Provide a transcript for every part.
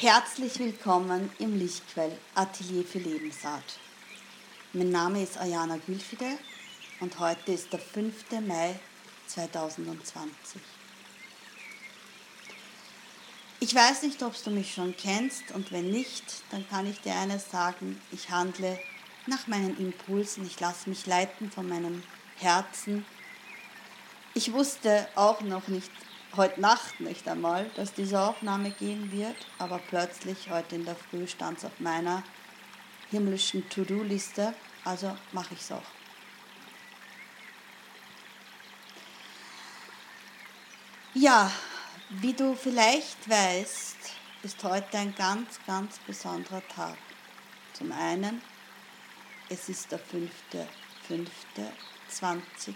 Herzlich willkommen im Lichtquell Atelier für Lebensart. Mein Name ist Ayana Gülfide und heute ist der 5. Mai 2020. Ich weiß nicht, ob du mich schon kennst und wenn nicht, dann kann ich dir eines sagen, ich handle nach meinen Impulsen, ich lasse mich leiten von meinem Herzen. Ich wusste auch noch nicht, heute Nacht nicht einmal, dass diese Aufnahme gehen wird, aber plötzlich heute in der Früh stand es auf meiner himmlischen To-Do-Liste, also mache ich es auch. Ja, wie du vielleicht weißt, ist heute ein ganz, ganz besonderer Tag. Zum einen, es ist der 5.5.2020.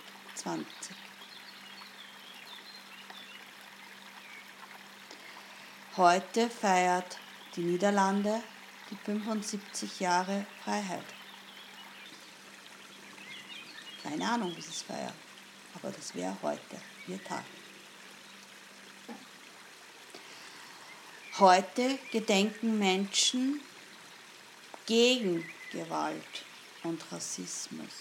Heute feiert die Niederlande die 75 Jahre Freiheit. Keine Ahnung, wie sie es feiern, aber das wäre heute ihr Tag. Heute gedenken Menschen gegen Gewalt und Rassismus.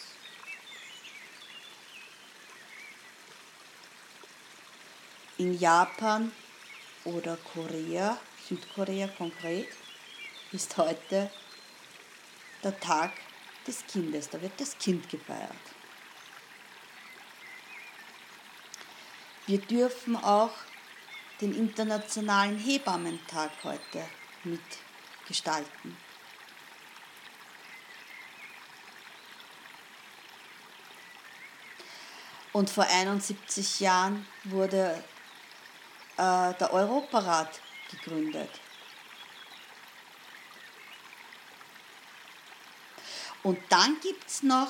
In Japan oder Korea, Südkorea konkret, ist heute der Tag des Kindes. Da wird das Kind gefeiert. Wir dürfen auch den Internationalen Hebammentag heute mitgestalten. Und vor 71 Jahren wurde äh, der Europarat gegründet. Und dann gibt es noch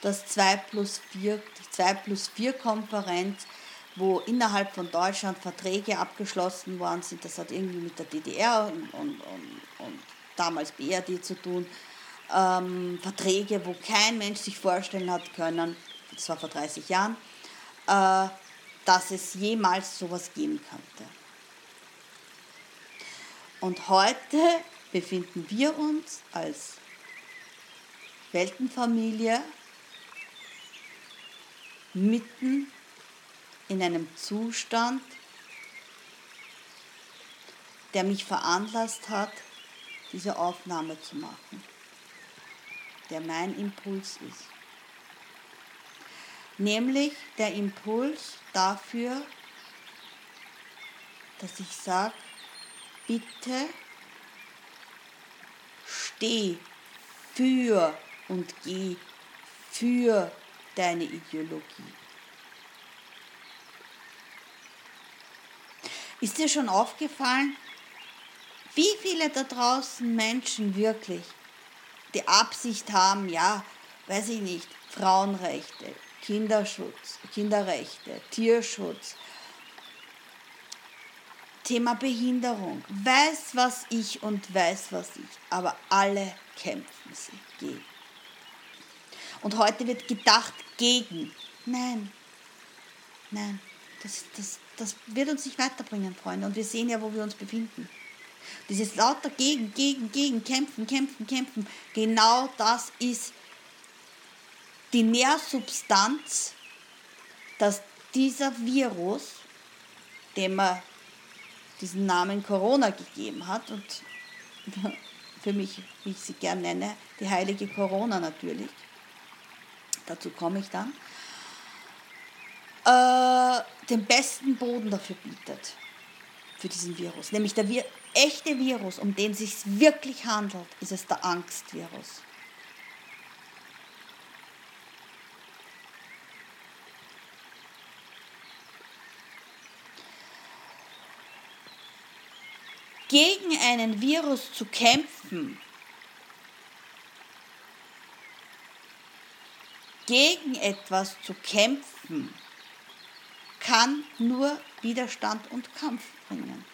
das 2 plus 4, die 2 plus 4 Konferenz, wo innerhalb von Deutschland Verträge abgeschlossen worden sind. Das hat irgendwie mit der DDR und, und, und, und damals BRD zu tun. Ähm, Verträge, wo kein Mensch sich vorstellen hat können, das war vor 30 Jahren, äh, dass es jemals sowas geben könnte. Und heute befinden wir uns als Weltenfamilie mitten in einem Zustand, der mich veranlasst hat, diese Aufnahme zu machen, der mein Impuls ist nämlich der Impuls dafür, dass ich sage, bitte steh für und geh für deine Ideologie. Ist dir schon aufgefallen, wie viele da draußen Menschen wirklich die Absicht haben, ja, weiß ich nicht, Frauenrechte, Kinderschutz, Kinderrechte, Tierschutz, Thema Behinderung, weiß was ich und weiß was ich, aber alle kämpfen sie gegen. Und heute wird gedacht gegen. Nein, nein, das, das, das wird uns nicht weiterbringen, Freunde. Und wir sehen ja, wo wir uns befinden. Dieses lauter gegen, gegen, gegen, kämpfen, kämpfen, kämpfen, genau das ist die Nährsubstanz, dass dieser Virus, dem er diesen Namen Corona gegeben hat und für mich, wie ich sie gern nenne, die heilige Corona natürlich, dazu komme ich dann, äh, den besten Boden dafür bietet, für diesen Virus. Nämlich der Wir echte Virus, um den es sich wirklich handelt, ist es der Angstvirus. Gegen einen Virus zu kämpfen, gegen etwas zu kämpfen, kann nur Widerstand und Kampf bringen.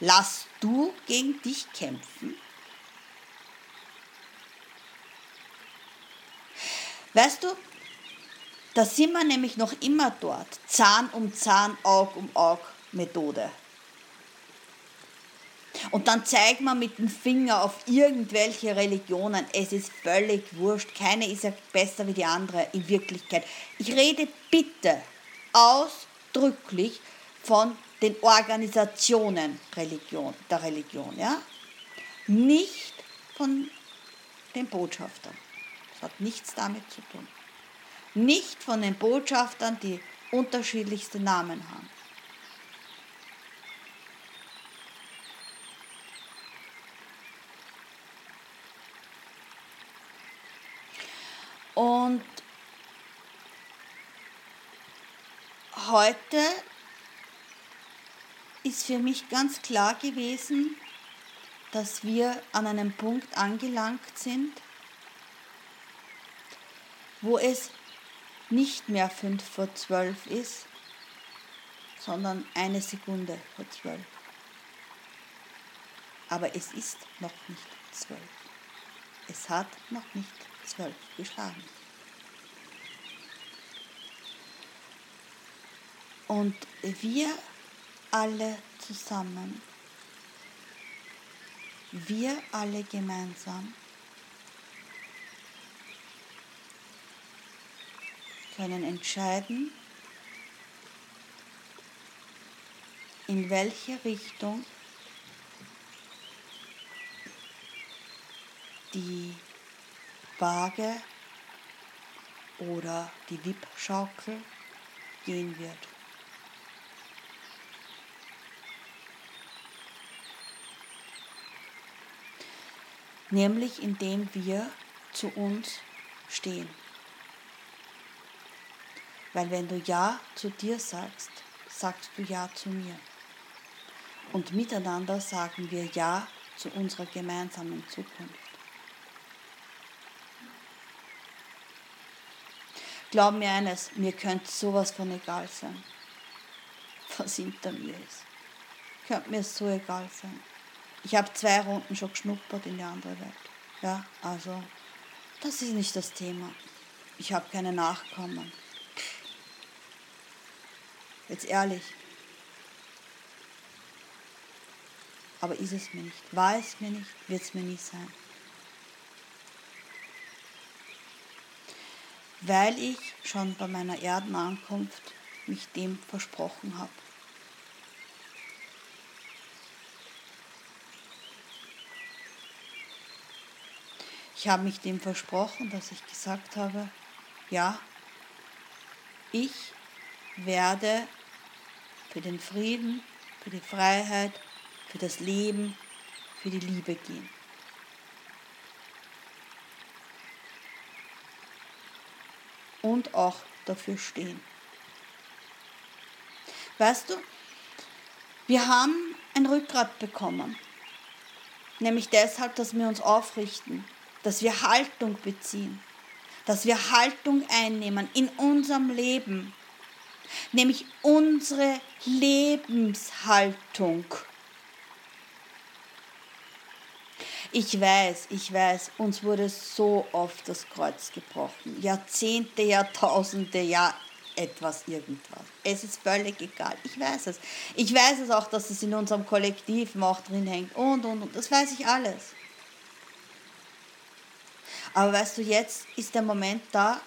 Lass du gegen dich kämpfen. Weißt du, da sind wir nämlich noch immer dort. Zahn um Zahn, Aug um Aug Methode. Und dann zeigt man mit dem Finger auf irgendwelche Religionen. Es ist völlig wurscht. Keine ist ja besser wie die andere in Wirklichkeit. Ich rede bitte ausdrücklich von den Organisationen Religion, der Religion. Ja? Nicht von den Botschaftern. Das hat nichts damit zu tun. Nicht von den Botschaftern, die unterschiedlichste Namen haben. Und heute ist für mich ganz klar gewesen, dass wir an einem Punkt angelangt sind, wo es nicht mehr fünf vor zwölf ist, sondern eine Sekunde vor zwölf. Aber es ist noch nicht zwölf. Es hat noch nicht zwölf geschlagen. Und wir alle zusammen, wir alle gemeinsam können entscheiden, in welche Richtung die Waage oder die Wippschaukel gehen wird. Nämlich indem wir zu uns stehen. Weil wenn du Ja zu dir sagst, sagst du Ja zu mir. Und miteinander sagen wir Ja zu unserer gemeinsamen Zukunft. Glaub mir eines, mir könnte sowas von egal sein, was hinter mir ist. Könnte mir so egal sein. Ich habe zwei Runden schon geschnuppert in die andere Welt. Ja, also, das ist nicht das Thema. Ich habe keine Nachkommen. Jetzt ehrlich. Aber ist es mir nicht. War es mir nicht, wird es mir nie sein. Weil ich schon bei meiner Erdenankunft mich dem versprochen habe. Ich habe mich dem versprochen, dass ich gesagt habe, ja, ich werde für den Frieden, für die Freiheit, für das Leben, für die Liebe gehen. Und auch dafür stehen. Weißt du, wir haben ein Rückgrat bekommen. Nämlich deshalb, dass wir uns aufrichten, dass wir Haltung beziehen, dass wir Haltung einnehmen in unserem Leben. Nämlich unsere Lebenshaltung. Ich weiß, ich weiß, uns wurde so oft das Kreuz gebrochen. Jahrzehnte, Jahrtausende, ja etwas, irgendwas. Es ist völlig egal. Ich weiß es. Ich weiß es auch, dass es in unserem Kollektiv auch drin hängt und, und, und. Das weiß ich alles. Aber weißt du, jetzt ist der Moment da,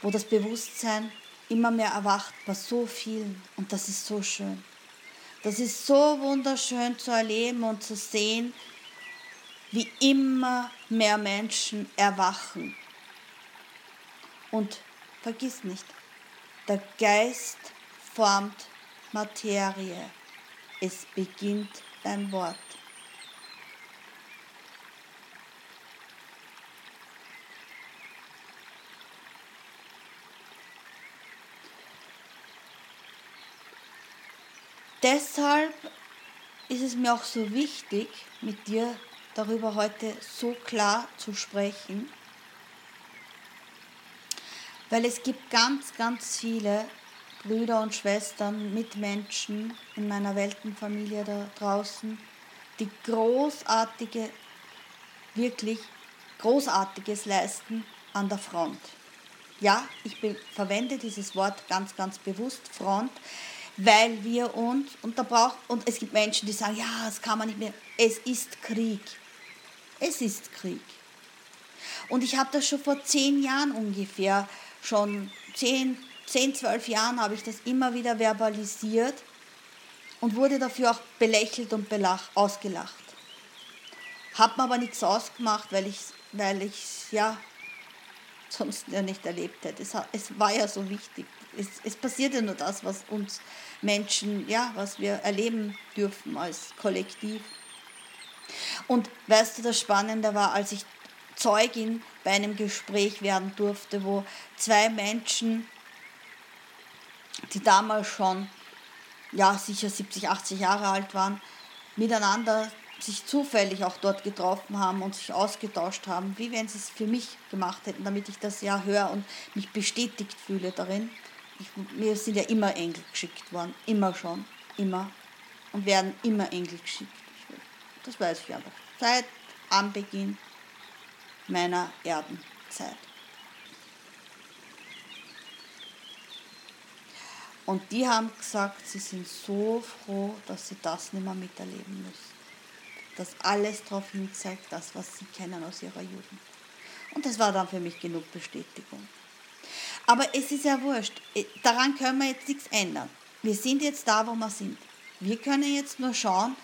wo das Bewusstsein immer mehr erwacht bei so vielen. Und das ist so schön. Das ist so wunderschön zu erleben und zu sehen, wie immer mehr Menschen erwachen. Und vergiss nicht, der Geist formt Materie. Es beginnt beim Wort. Deshalb ist es mir auch so wichtig, mit dir darüber heute so klar zu sprechen, weil es gibt ganz, ganz viele Brüder und Schwestern, Mitmenschen in meiner Weltenfamilie da draußen, die großartige, wirklich Großartiges leisten an der Front. Ja, ich verwende dieses Wort ganz, ganz bewusst, Front. weil wir uns, und, da braucht, und es gibt Menschen, die sagen, ja, das kann man nicht mehr. Es ist Krieg. Es ist Krieg. Und ich habe das schon vor zehn Jahren ungefähr, schon zehn, zehn, zwölf Jahren habe ich das immer wieder verbalisiert und wurde dafür auch belächelt und belach, ausgelacht. Hab mir aber nichts ausgemacht, weil ich weil ich ja sonst ja nicht erlebt hätte. Es, es war ja so wichtig. Es, es passiert ja nur das, was uns Menschen, ja, was wir erleben dürfen als Kollektiv. Und weißt du, das Spannende war, als ich Zeugin bei einem Gespräch werden durfte, wo zwei Menschen, die damals schon, ja, sicher 70, 80 Jahre alt waren, miteinander sich zufällig auch dort getroffen haben und sich ausgetauscht haben, wie wenn sie es für mich gemacht hätten, damit ich das ja höre und mich bestätigt fühle darin. Ich, mir sind ja immer Engel geschickt worden, immer schon, immer. Und werden immer Engel geschickt. Das weiß ich einfach. Seit Anbeginn meiner Erdenzeit. Und die haben gesagt, sie sind so froh, dass sie das nicht mehr miterleben müssen dass alles darauf hinzeigt, das, was sie kennen aus ihrer Jugend. Und das war dann für mich genug Bestätigung. Aber es ist ja wurscht. Daran können wir jetzt nichts ändern. Wir sind jetzt da, wo wir sind. Wir können jetzt nur schauen,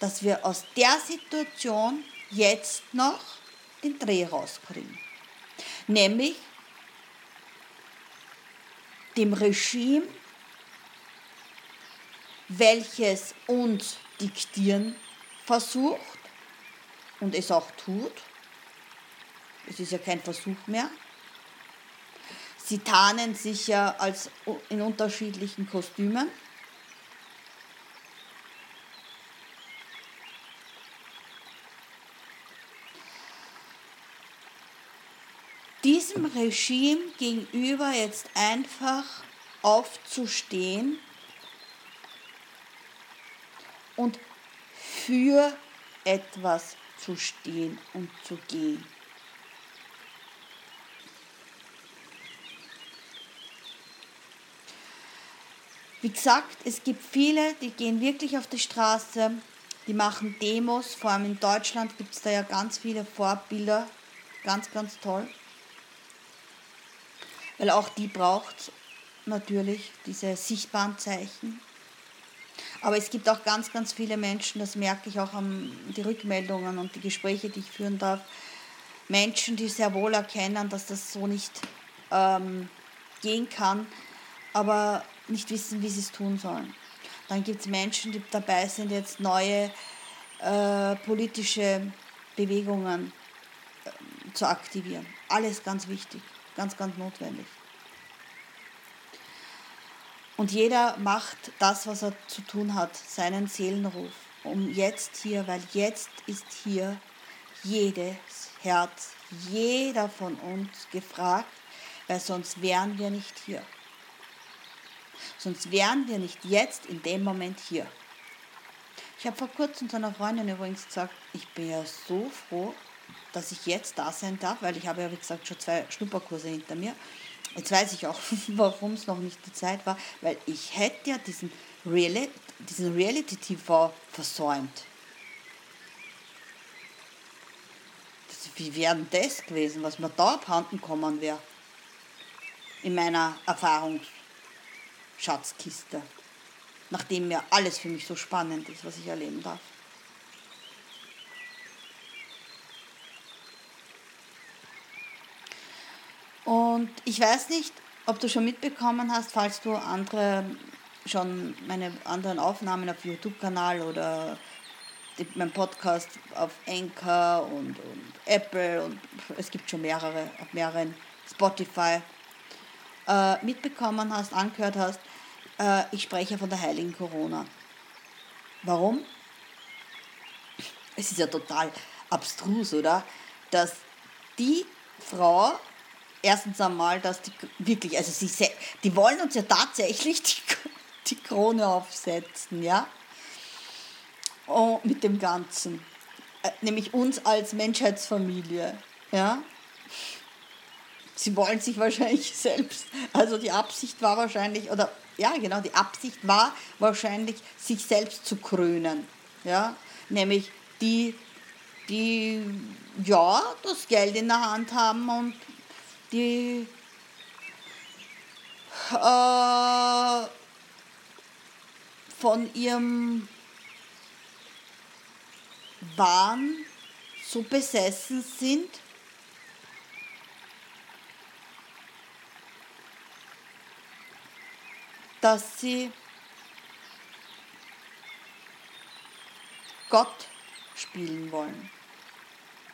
dass wir aus der Situation jetzt noch den Dreh rauskriegen. Nämlich dem Regime, welches uns diktieren versucht und es auch tut. Es ist ja kein Versuch mehr. Sie tarnen sich ja als in unterschiedlichen Kostümen. Diesem Regime gegenüber jetzt einfach aufzustehen und für etwas zu stehen und zu gehen. Wie gesagt, es gibt viele, die gehen wirklich auf die Straße, die machen Demos, vor allem in Deutschland gibt es da ja ganz viele Vorbilder, ganz, ganz toll. Weil auch die braucht natürlich diese sichtbaren Zeichen. Aber es gibt auch ganz, ganz viele Menschen, das merke ich auch an die Rückmeldungen und die Gespräche, die ich führen darf, Menschen, die sehr wohl erkennen, dass das so nicht ähm, gehen kann, aber nicht wissen, wie sie es tun sollen. Dann gibt es Menschen, die dabei sind, jetzt neue äh, politische Bewegungen äh, zu aktivieren. Alles ganz wichtig, ganz, ganz notwendig. Und jeder macht das, was er zu tun hat, seinen Seelenruf, um jetzt hier, weil jetzt ist hier jedes Herz, jeder von uns gefragt, weil sonst wären wir nicht hier. Sonst wären wir nicht jetzt in dem Moment hier. Ich habe vor kurzem zu einer Freundin übrigens gesagt, ich bin ja so froh, dass ich jetzt da sein darf, weil ich habe ja, wie gesagt, schon zwei Schnupperkurse hinter mir. Jetzt weiß ich auch, warum es noch nicht die Zeit war, weil ich hätte ja diesen, Reali diesen Reality-TV versäumt. Das, wie wäre denn das gewesen, was mir da abhanden kommen wäre? In meiner Erfahrungsschatzkiste. Nachdem mir alles für mich so spannend ist, was ich erleben darf. Und ich weiß nicht, ob du schon mitbekommen hast, falls du andere schon meine anderen Aufnahmen auf YouTube-Kanal oder mein Podcast auf Anchor und, und Apple und es gibt schon mehrere, auf mehreren Spotify äh, mitbekommen hast, angehört hast, äh, ich spreche von der heiligen Corona. Warum? Es ist ja total abstrus, oder? Dass die Frau erstens einmal, dass die wirklich, also sie, die wollen uns ja tatsächlich die, die Krone aufsetzen, ja, und mit dem Ganzen, äh, nämlich uns als Menschheitsfamilie, ja. sie wollen sich wahrscheinlich selbst, also die Absicht war wahrscheinlich, oder ja genau, die Absicht war wahrscheinlich, sich selbst zu krönen. Ja? Nämlich die, die ja das Geld in der Hand haben und die äh, von ihrem Wahn so besessen sind, dass sie Gott spielen wollen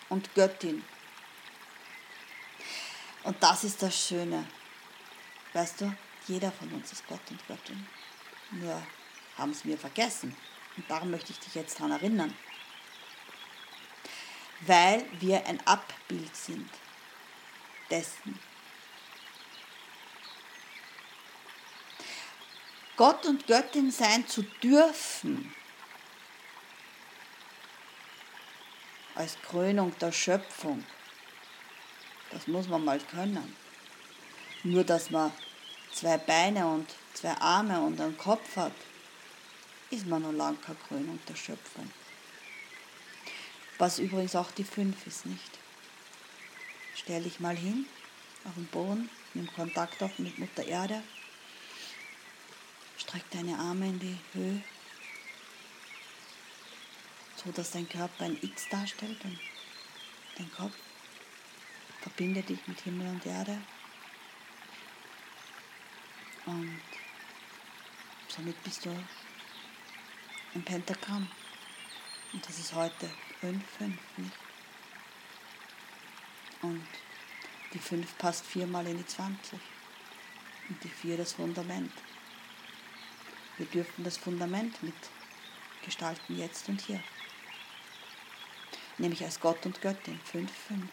und Göttin. Und das ist das Schöne. Weißt du, jeder von uns ist Gott und Göttin. Nur haben es mir vergessen. Und darum möchte ich dich jetzt daran erinnern. Weil wir ein Abbild sind dessen. Gott und Göttin sein zu dürfen, als Krönung der Schöpfung, das muss man mal können. Nur dass man zwei Beine und zwei Arme und einen Kopf hat, ist man noch lange keine Krönung der Schöpfung. Was übrigens auch die fünf ist, nicht? Stell dich mal hin auf den Boden, nimm Kontakt auf mit Mutter Erde, streck deine Arme in die Höhe, so dass dein Körper ein X darstellt und dein Kopf. Verbinde dich mit Himmel und Erde. Und somit bist du ein Pentagramm. Und das ist heute 5, 5, nicht? Und die 5 passt viermal in die 20. Und die 4 das Fundament. Wir dürfen das Fundament mitgestalten, jetzt und hier. Nämlich als Gott und Göttin, 5, 5.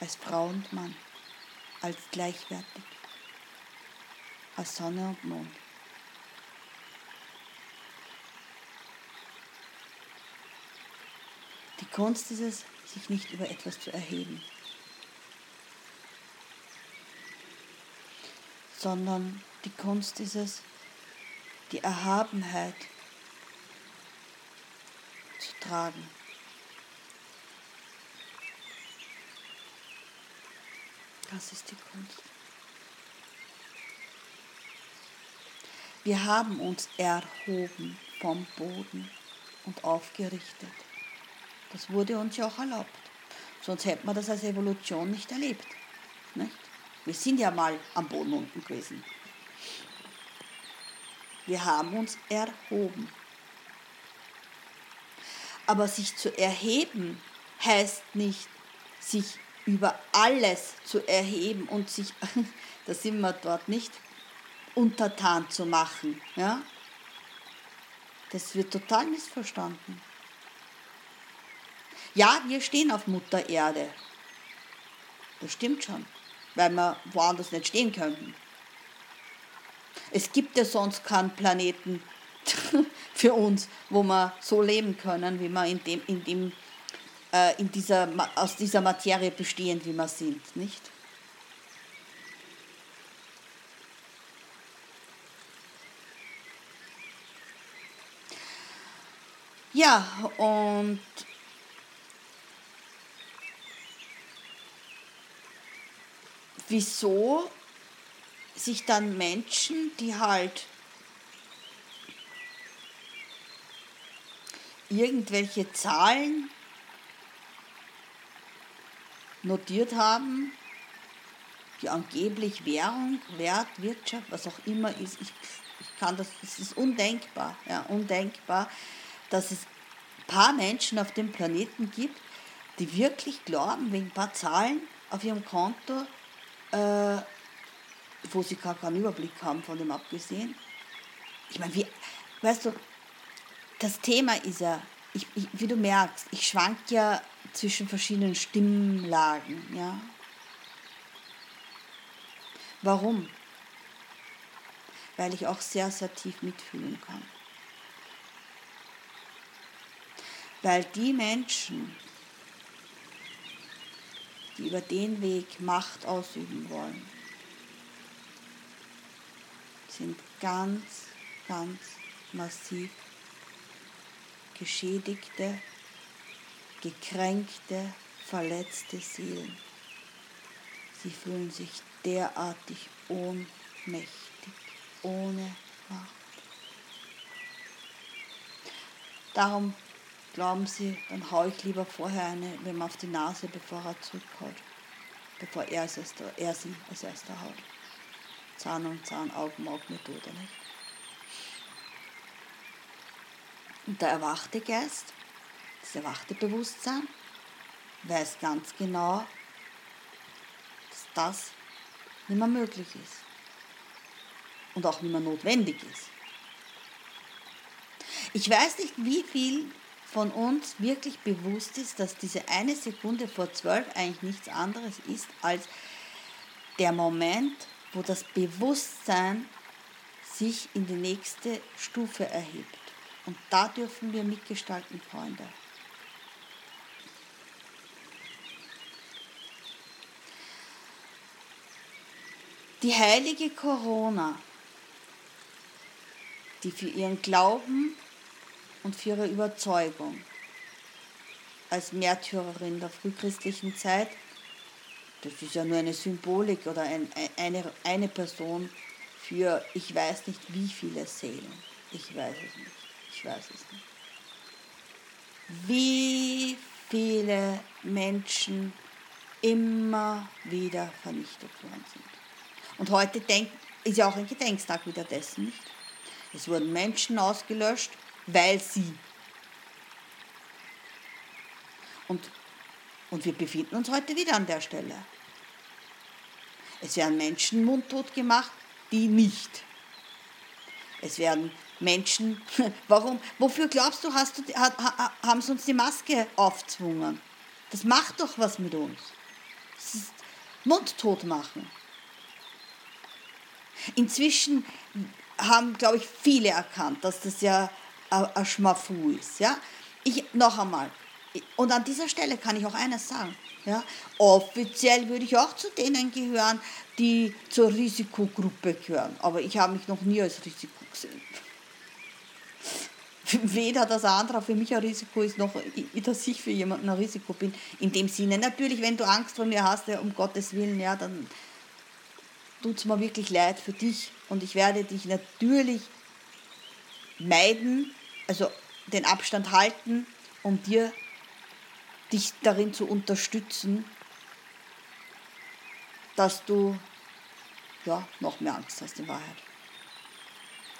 Als Frau und Mann, als gleichwertig als Sonne und Mond. Die Kunst ist es, sich nicht über etwas zu erheben, sondern die Kunst ist es, die Erhabenheit zu tragen. Das ist die Kunst. Wir haben uns erhoben vom Boden und aufgerichtet. Das wurde uns ja auch erlaubt. Sonst hätten wir das als Evolution nicht erlebt. Nicht? Wir sind ja mal am Boden unten gewesen. Wir haben uns erhoben. Aber sich zu erheben heißt nicht, sich über alles zu erheben und sich, da sind wir dort nicht, untertan zu machen. Ja? Das wird total missverstanden. Ja, wir stehen auf Mutter Erde. Das stimmt schon, weil wir woanders nicht stehen könnten. Es gibt ja sonst keinen Planeten für uns, wo wir so leben können, wie wir in dem, in dem, in dieser, aus dieser Materie bestehen, wie wir sind, nicht? Ja, und wieso sich dann Menschen, die halt irgendwelche Zahlen notiert haben, die angeblich Währung, Wert, Wirtschaft, was auch immer ist, ich, ich kann das, es ist undenkbar, ja, undenkbar, dass es ein paar Menschen auf dem Planeten gibt, die wirklich glauben, wegen ein paar Zahlen auf ihrem Konto, äh, wo sie gar keinen Überblick haben von dem abgesehen. Ich meine, wie, weißt du, das Thema ist ja, ich, ich, wie du merkst, ich schwank ja zwischen verschiedenen Stimmlagen, ja. Warum? Weil ich auch sehr, sehr tief mitfühlen kann. Weil die Menschen, die über den Weg Macht ausüben wollen, sind ganz, ganz massiv geschädigte, gekränkte, verletzte Seelen. Sie fühlen sich derartig ohnmächtig, ohne Macht. Darum glauben sie, dann haue ich lieber vorher eine, wenn man auf die Nase, bevor er zurückhaut. Bevor er, als erster, er sie als erster haut. Zahn um Zahn, Augen, Augenmethode, nicht? Und der erwachte Geist, das erwachte Bewusstsein, weiß ganz genau, dass das nicht mehr möglich ist und auch nicht mehr notwendig ist. Ich weiß nicht, wie viel von uns wirklich bewusst ist, dass diese eine Sekunde vor zwölf eigentlich nichts anderes ist als der Moment, wo das Bewusstsein sich in die nächste Stufe erhebt. Und da dürfen wir mitgestalten, Freunde. Die heilige Corona, die für ihren Glauben und für ihre Überzeugung als Märtyrerin der frühchristlichen Zeit, das ist ja nur eine Symbolik oder ein, eine, eine Person für ich weiß nicht wie viele Seelen. Ich weiß es nicht. Ich weiß es nicht. Wie viele Menschen immer wieder vernichtet worden sind. Und heute denk, ist ja auch ein Gedenkstag wieder dessen, nicht? Es wurden Menschen ausgelöscht, weil sie. Und, und wir befinden uns heute wieder an der Stelle. Es werden Menschen mundtot gemacht, die nicht. Es werden Menschen, warum, wofür glaubst du, hast du, haben sie uns die Maske aufzwungen? Das macht doch was mit uns. Das ist mundtot machen. Inzwischen haben, glaube ich, viele erkannt, dass das ja ein Schmafu ist. Ja? Ich, noch einmal, und an dieser Stelle kann ich auch eines sagen. Ja? Offiziell würde ich auch zu denen gehören, die zur Risikogruppe gehören. Aber ich habe mich noch nie als Risiko gesehen weder das andere für mich ein Risiko ist, noch dass ich für jemanden ein Risiko bin. In dem Sinne, natürlich, wenn du Angst vor mir hast, ja, um Gottes Willen, ja, dann tut es mir wirklich leid für dich und ich werde dich natürlich meiden, also den Abstand halten, um dir dich darin zu unterstützen, dass du ja, noch mehr Angst hast in Wahrheit.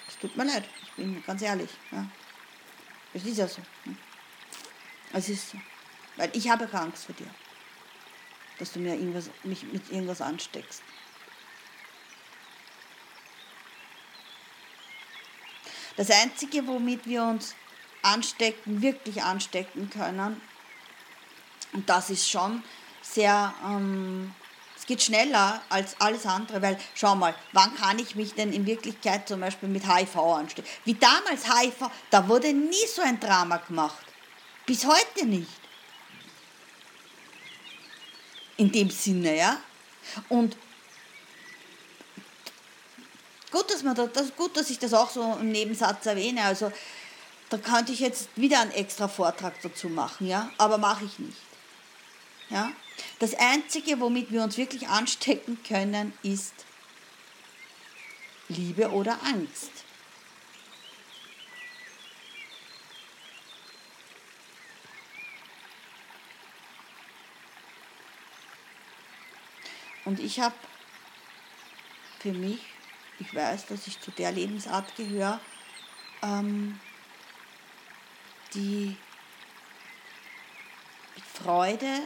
Es tut mir leid, ich bin ganz ehrlich. Ja. Es ist ja so. Hm? Es ist so. Weil ich habe keine Angst vor dir, dass du mir irgendwas, mich mit irgendwas ansteckst. Das Einzige, womit wir uns anstecken, wirklich anstecken können, und das ist schon sehr ähm, geht schneller als alles andere, weil schau mal, wann kann ich mich denn in Wirklichkeit zum Beispiel mit HIV anstecken? Wie damals HIV, da wurde nie so ein Drama gemacht. Bis heute nicht. In dem Sinne, ja. Und gut, dass, man da, das, gut, dass ich das auch so im Nebensatz erwähne. Also da könnte ich jetzt wieder einen extra Vortrag dazu machen, ja, aber mache ich nicht. Ja? Das Einzige, womit wir uns wirklich anstecken können, ist Liebe oder Angst. Und ich habe für mich, ich weiß, dass ich zu der Lebensart gehöre, ähm, die Freude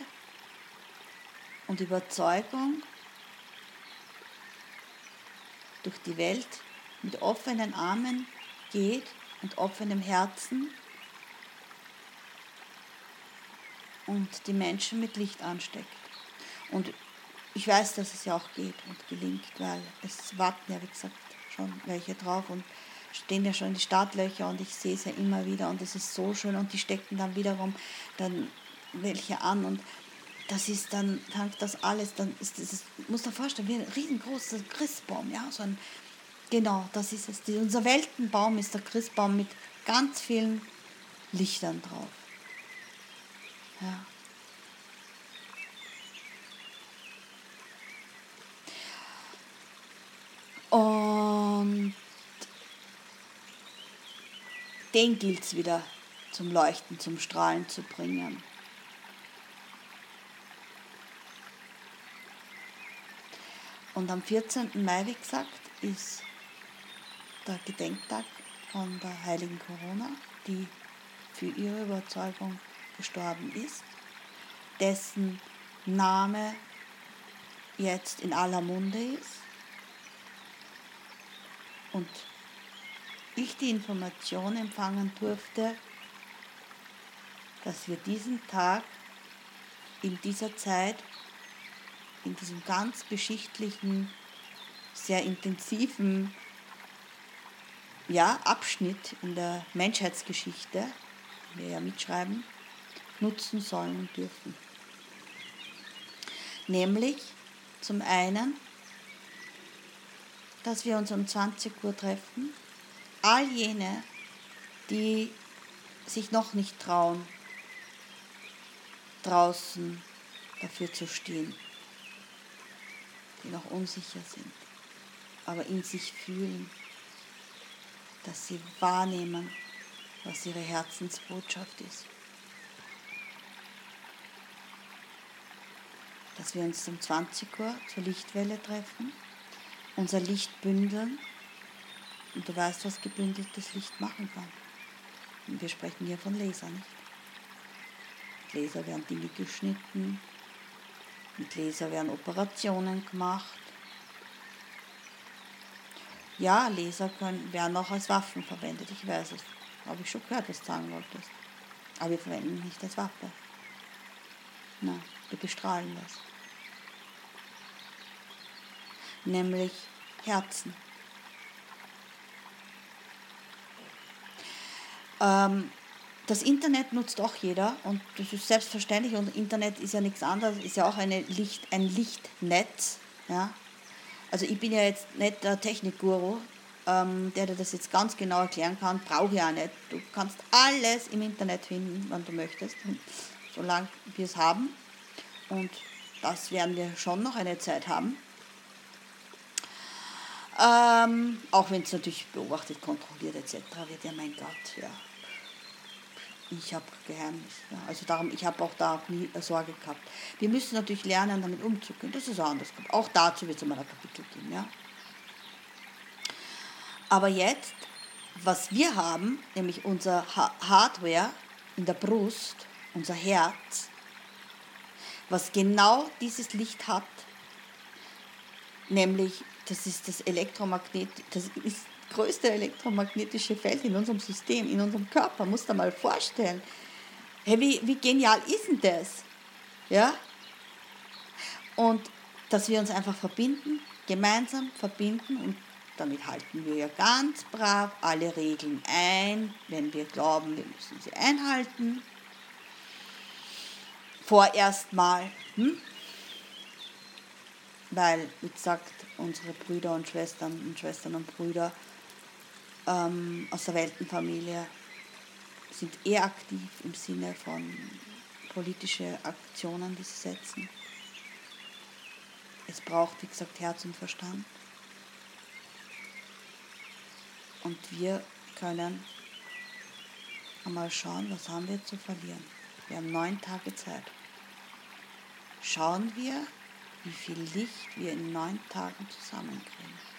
und Überzeugung durch die Welt mit offenen Armen geht und offenem Herzen und die Menschen mit Licht ansteckt. Und ich weiß, dass es ja auch geht und gelingt, weil es warten ja, wie gesagt, schon welche drauf und stehen ja schon die Startlöcher und ich sehe es ja immer wieder und es ist so schön und die stecken dann wiederum dann welche an und das ist dann, das alles, dann ist das, muss dir vorstellen, wie ein riesengroßer Christbaum, ja, so ein, genau, das ist es. Die, unser Weltenbaum ist der Christbaum mit ganz vielen Lichtern drauf. Ja. Und den gilt es wieder zum Leuchten, zum Strahlen zu bringen. Und am 14. Mai, wie gesagt, ist der Gedenktag von der heiligen Corona, die für ihre Überzeugung gestorben ist, dessen Name jetzt in aller Munde ist und ich die Information empfangen durfte, dass wir diesen Tag in dieser Zeit, in diesem ganz geschichtlichen, sehr intensiven ja, Abschnitt in der Menschheitsgeschichte, wir ja mitschreiben, nutzen sollen und dürfen. Nämlich zum einen, dass wir uns um 20 Uhr treffen, all jene, die sich noch nicht trauen, draußen dafür zu stehen, die noch unsicher sind, aber in sich fühlen, dass sie wahrnehmen, was ihre Herzensbotschaft ist. Dass wir uns um 20 Uhr zur Lichtwelle treffen, unser Licht bündeln und du weißt, was gebündeltes Licht machen kann. Und wir sprechen hier von Laser, nicht? Laser werden Dinge geschnitten, mit Laser werden Operationen gemacht. Ja, Laser können, werden auch als Waffen verwendet, ich weiß es. Habe ich schon gehört, was du sagen wolltest. Aber wir verwenden nicht als Waffe. Nein, wir bestrahlen das. Nämlich Herzen. Ähm, das Internet nutzt auch jeder und das ist selbstverständlich und Internet ist ja nichts anderes, ist ja auch eine Licht, ein Lichtnetz. Ja? Also ich bin ja jetzt nicht der Technikguru, ähm, der dir das jetzt ganz genau erklären kann, brauche ich auch nicht. Du kannst alles im Internet finden, wann du möchtest, solange wir es haben. Und das werden wir schon noch eine Zeit haben. Ähm, auch wenn es natürlich beobachtet, kontrolliert etc. wird, ja mein Gott, ja. Ich habe Geheimnis. Ja. Also darum, ich habe auch da nie Sorge gehabt. Wir müssen natürlich lernen, damit umzugehen. Das ist auch anders. Auch dazu wird es mal ein Kapitel geben. Ja. Aber jetzt, was wir haben, nämlich unser Hardware in der Brust, unser Herz, was genau dieses Licht hat, nämlich das ist das Elektromagnet, das ist größte elektromagnetische Feld in unserem System, in unserem Körper, musst du mal vorstellen. Hey, wie, wie genial ist denn das? Ja? Und dass wir uns einfach verbinden, gemeinsam verbinden und damit halten wir ja ganz brav alle Regeln ein, wenn wir glauben, wir müssen sie einhalten. Vorerst mal. Hm? Weil, wie gesagt, unsere Brüder und Schwestern und Schwestern und Brüder ähm, aus der Weltenfamilie sind eher aktiv im Sinne von politische Aktionen, die sie setzen. Es braucht, wie gesagt, Herz und Verstand. Und wir können einmal schauen, was haben wir zu verlieren. Wir haben neun Tage Zeit. Schauen wir, wie viel Licht wir in neun Tagen zusammenkriegen.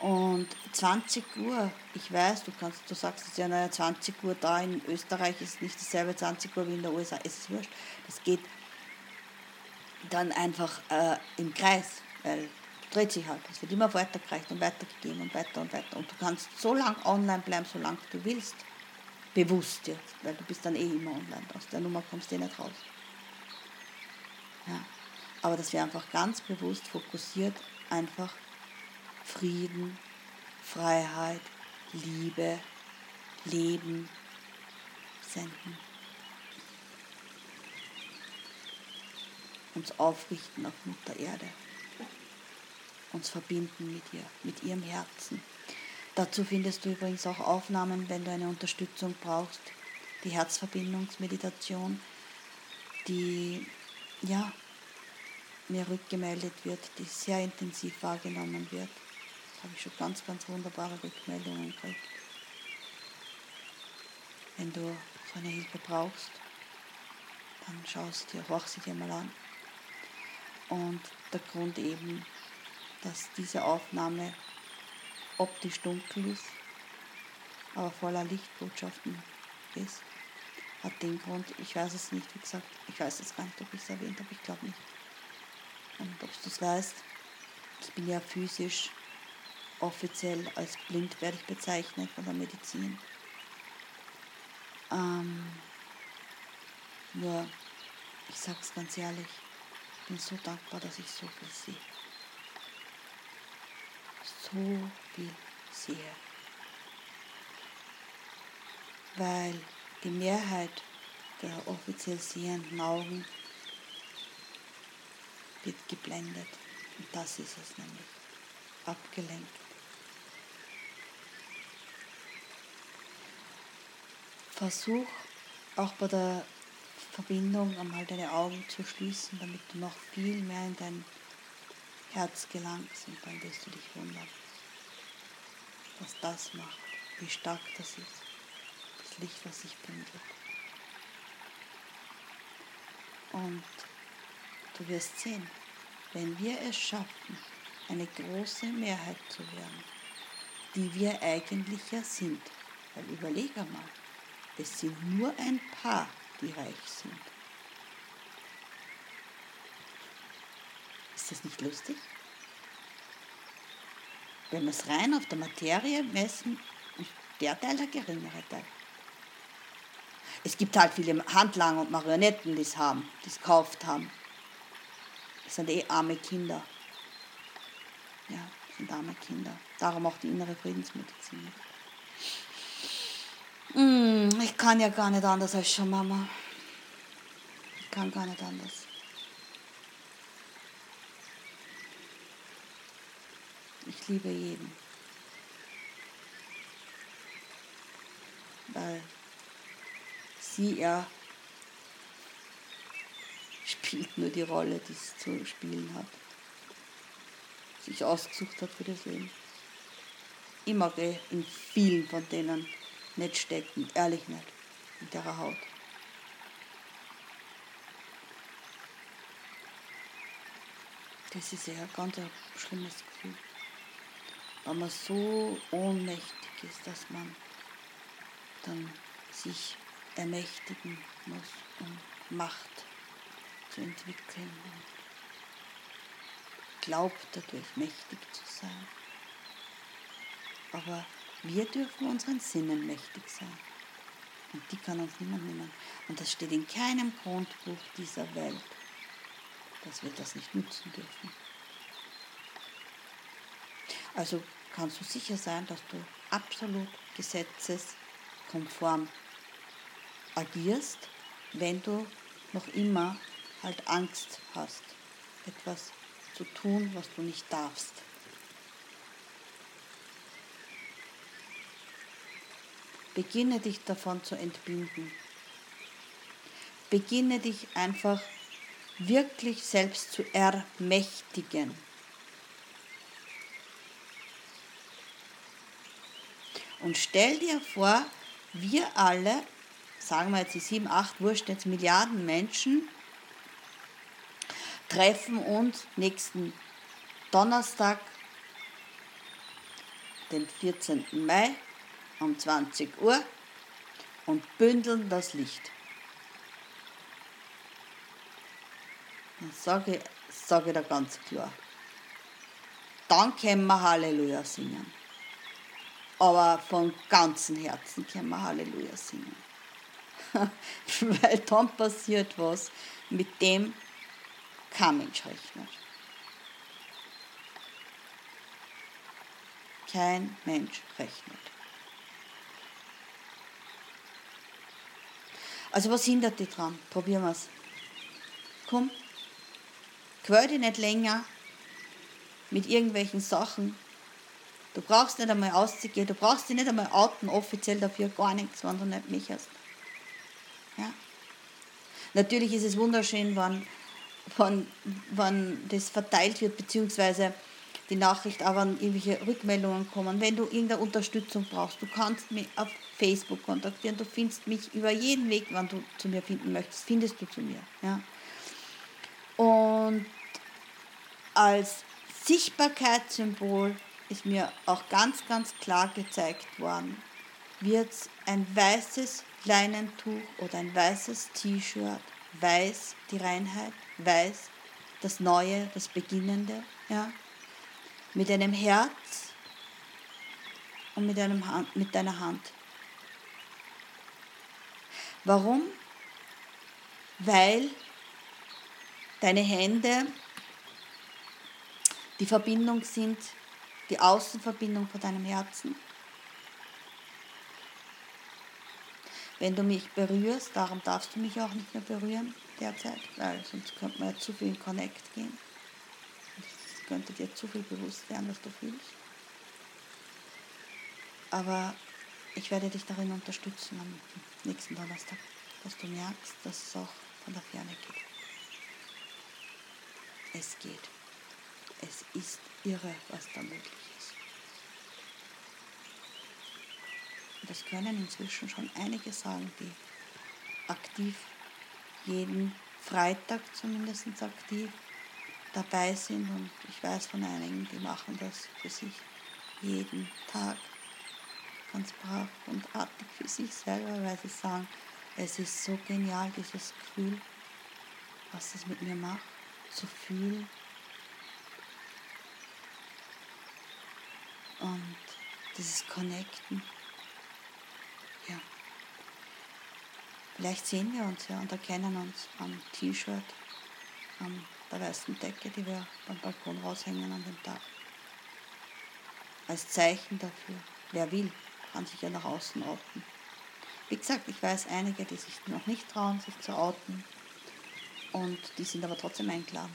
Und 20 Uhr, ich weiß, du kannst, du sagst es ja, naja, 20 Uhr da in Österreich ist nicht dasselbe 20 Uhr wie in der USA, es ist wurscht. Das geht dann einfach äh, im Kreis, weil dreht sich halt. Es wird immer weitergereicht und weitergegeben und weiter und weiter. Und du kannst so lange online bleiben, solange du willst. Bewusst jetzt, weil du bist dann eh immer online. Aus der Nummer kommst du eh nicht raus. Ja. Aber dass wir einfach ganz bewusst fokussiert einfach Frieden, Freiheit, Liebe, Leben senden. uns aufrichten auf Mutter Erde, uns verbinden mit ihr, mit ihrem Herzen. Dazu findest du übrigens auch Aufnahmen, wenn du eine Unterstützung brauchst, die Herzverbindungsmeditation, die ja, mir rückgemeldet wird, die sehr intensiv wahrgenommen wird. Habe ich schon ganz, ganz wunderbare Rückmeldungen gekriegt. Wenn du so eine Hilfe brauchst, dann schaust dir, horch sie dir mal an. Und der Grund eben, dass diese Aufnahme optisch dunkel ist, aber voller Lichtbotschaften ist, hat den Grund, ich weiß es nicht, wie gesagt, ich weiß es gar nicht, ob ich es erwähnt habe, ich glaube nicht. Und ob du es weißt, ich bin ja physisch offiziell als blind werde ich bezeichnet von der Medizin. Ähm, nur, ich sage es ganz ehrlich, ich bin so dankbar, dass ich so viel sehe. So viel sehe. Weil die Mehrheit der offiziell sehenden Augen wird geblendet. Und das ist es nämlich. Abgelenkt. Versuch auch bei der Verbindung einmal deine Augen zu schließen, damit du noch viel mehr in dein Herz gelangst und dann wirst du dich wundern, was das macht, wie stark das ist, das Licht, was sich bündelt. Und du wirst sehen, wenn wir es schaffen, eine große Mehrheit zu werden, die wir eigentlich ja sind, weil überleg einmal, es sind nur ein paar, die reich sind. Ist das nicht lustig? Wenn wir es rein auf der Materie messen, ist der Teil der geringere Teil. Es gibt halt viele Handlanger und Marionetten, die es haben, die es gekauft haben. Das sind eh arme Kinder. Ja, das sind arme Kinder. Darum auch die innere Friedensmedizin. Mm, ich kann ja gar nicht anders als schon Mama. Ich kann gar nicht anders. Ich liebe jeden. Weil sie ja spielt nur die Rolle, die es zu spielen hat. Sich ausgesucht hat für das Leben. Mag eh in vielen von denen nicht stecken, ehrlich nicht, in der Haut. Das ist ja ein ganz schlimmes Gefühl. Wenn man so ohnmächtig ist, dass man dann sich ermächtigen muss, um Macht zu entwickeln und glaubt dadurch mächtig zu sein. Aber wir dürfen unseren Sinnen mächtig sein. Und die kann uns niemand nehmen. Und das steht in keinem Grundbuch dieser Welt, dass wir das nicht nutzen dürfen. Also kannst du sicher sein, dass du absolut gesetzeskonform agierst, wenn du noch immer halt Angst hast, etwas zu tun, was du nicht darfst. Beginne dich davon zu entbinden. Beginne dich einfach wirklich selbst zu ermächtigen. Und stell dir vor, wir alle, sagen wir jetzt die 7, 8, wurscht jetzt Milliarden Menschen, treffen uns nächsten Donnerstag, den 14. Mai, um 20 Uhr und bündeln das Licht. Dann sage ich, sage ich da ganz klar. Dann können wir Halleluja singen. Aber von ganzem Herzen können wir Halleluja singen. Weil dann passiert was, mit dem kein Mensch rechnet. Kein Mensch rechnet. Also was hindert dich dran? Probieren wir es. Komm, quäl dich nicht länger mit irgendwelchen Sachen. Du brauchst nicht einmal auszugehen, du brauchst dich nicht einmal outen, offiziell dafür gar nichts, wenn du nicht mich hast. Ja? Natürlich ist es wunderschön, wenn, wenn, wenn das verteilt wird, beziehungsweise die Nachricht, aber irgendwelche Rückmeldungen kommen. Wenn du irgendeine Unterstützung brauchst, du kannst mich auf Facebook kontaktieren, du findest mich über jeden Weg, wann du zu mir finden möchtest, findest du zu mir. Ja? Und als Sichtbarkeitssymbol ist mir auch ganz, ganz klar gezeigt worden, wird ein weißes Leinentuch oder ein weißes T-Shirt, weiß die Reinheit, weiß das Neue, das Beginnende, ja, mit einem Herz und mit, einem Hand, mit deiner Hand. Warum? Weil deine Hände die Verbindung sind, die Außenverbindung von deinem Herzen. Wenn du mich berührst, darum darfst du mich auch nicht mehr berühren derzeit, weil sonst könnte man ja zu viel in Connect gehen. Könnte dir zu viel bewusst werden, was du fühlst. Aber ich werde dich darin unterstützen am nächsten Donnerstag, dass du merkst, dass es auch von der Ferne geht. Es geht. Es ist irre, was da möglich ist. Und das können inzwischen schon einige sagen, die aktiv jeden Freitag zumindest aktiv dabei sind. Und ich weiß von einigen, die machen das für sich jeden Tag ganz brav und artig für sich selber, weil sie sagen, es ist so genial, dieses Gefühl, was es mit mir macht, zu fühlen, und dieses Connecten. Ja. Vielleicht sehen wir uns ja und erkennen uns am T-Shirt, an der weißen Decke, die wir beim Balkon raushängen an dem Tag. Als Zeichen dafür. Wer will, kann sich ja nach außen outen. Wie gesagt, ich weiß einige, die sich noch nicht trauen, sich zu outen. Und die sind aber trotzdem eingeladen,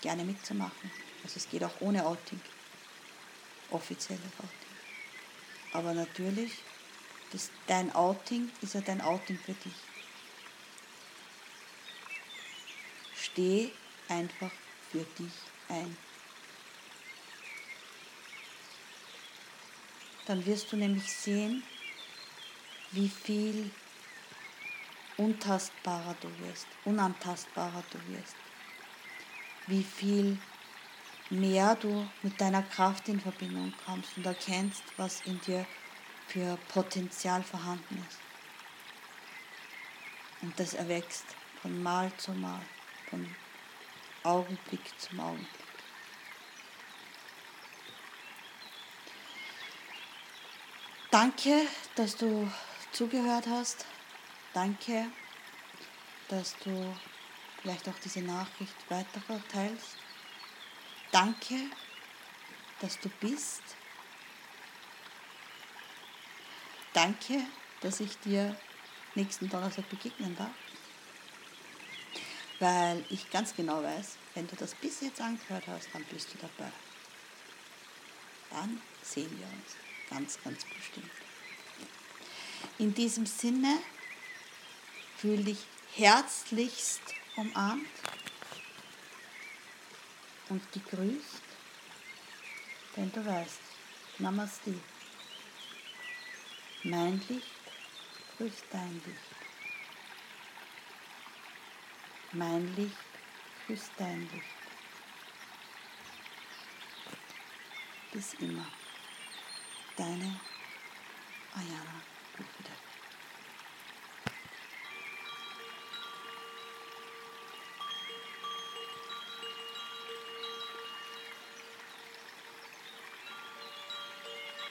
gerne mitzumachen. Also es geht auch ohne Outing offizielle Outing. Aber natürlich, das, dein Outing ist ja dein Outing für dich. Steh einfach für dich ein. Dann wirst du nämlich sehen, wie viel untastbarer du wirst, unantastbarer du wirst, wie viel mehr du mit deiner Kraft in Verbindung kommst und erkennst, was in dir für Potenzial vorhanden ist. Und das erwächst von Mal zu Mal, von Augenblick zum Augenblick. Danke, dass du zugehört hast. Danke, dass du vielleicht auch diese Nachricht weiterverteilst. Danke, dass du bist. Danke, dass ich dir nächsten Donnerstag begegnen darf. Weil ich ganz genau weiß, wenn du das bis jetzt angehört hast, dann bist du dabei. Dann sehen wir uns ganz, ganz bestimmt. In diesem Sinne fühle dich herzlichst umarmt und gegrüßt, denn du weißt, Namaste. Mein Licht grüßt dein Licht. Mein Licht grüßt dein Licht. Bis immer. Deine Ayana.